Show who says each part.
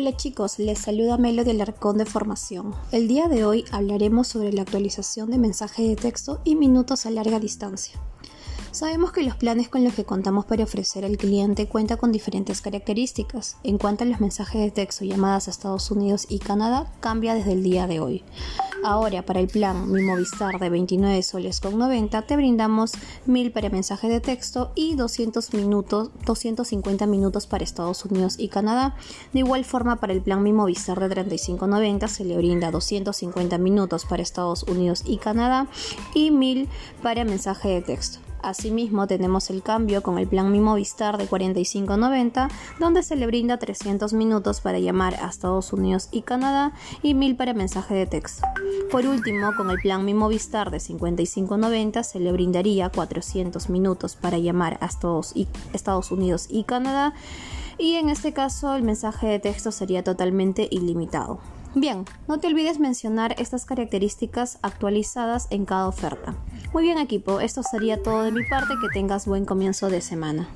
Speaker 1: Hola chicos, les saluda Melo del Arcón de Formación. El día de hoy hablaremos sobre la actualización de mensajes de texto y minutos a larga distancia. Sabemos que los planes con los que contamos para ofrecer al cliente cuentan con diferentes características. En cuanto a los mensajes de texto llamadas a Estados Unidos y Canadá, cambia desde el día de hoy. Ahora, para el plan Mi Movistar de 29 soles con 90, te brindamos 1000 para mensaje de texto y 200 minutos, 250 minutos para Estados Unidos y Canadá. De igual forma, para el plan Mi Movistar de 35.90 se le brinda 250 minutos para Estados Unidos y Canadá y 1000 para mensaje de texto. Asimismo, tenemos el cambio con el plan Mi Movistar de 45.90, donde se le brinda 300 minutos para llamar a Estados Unidos y Canadá y 1000 para mensaje de texto. Por último, con el plan Mi Movistar de 55.90 se le brindaría 400 minutos para llamar a Estados Unidos y Canadá y en este caso el mensaje de texto sería totalmente ilimitado. Bien, no te olvides mencionar estas características actualizadas en cada oferta. Muy bien equipo, esto sería todo de mi parte, que tengas buen comienzo de semana.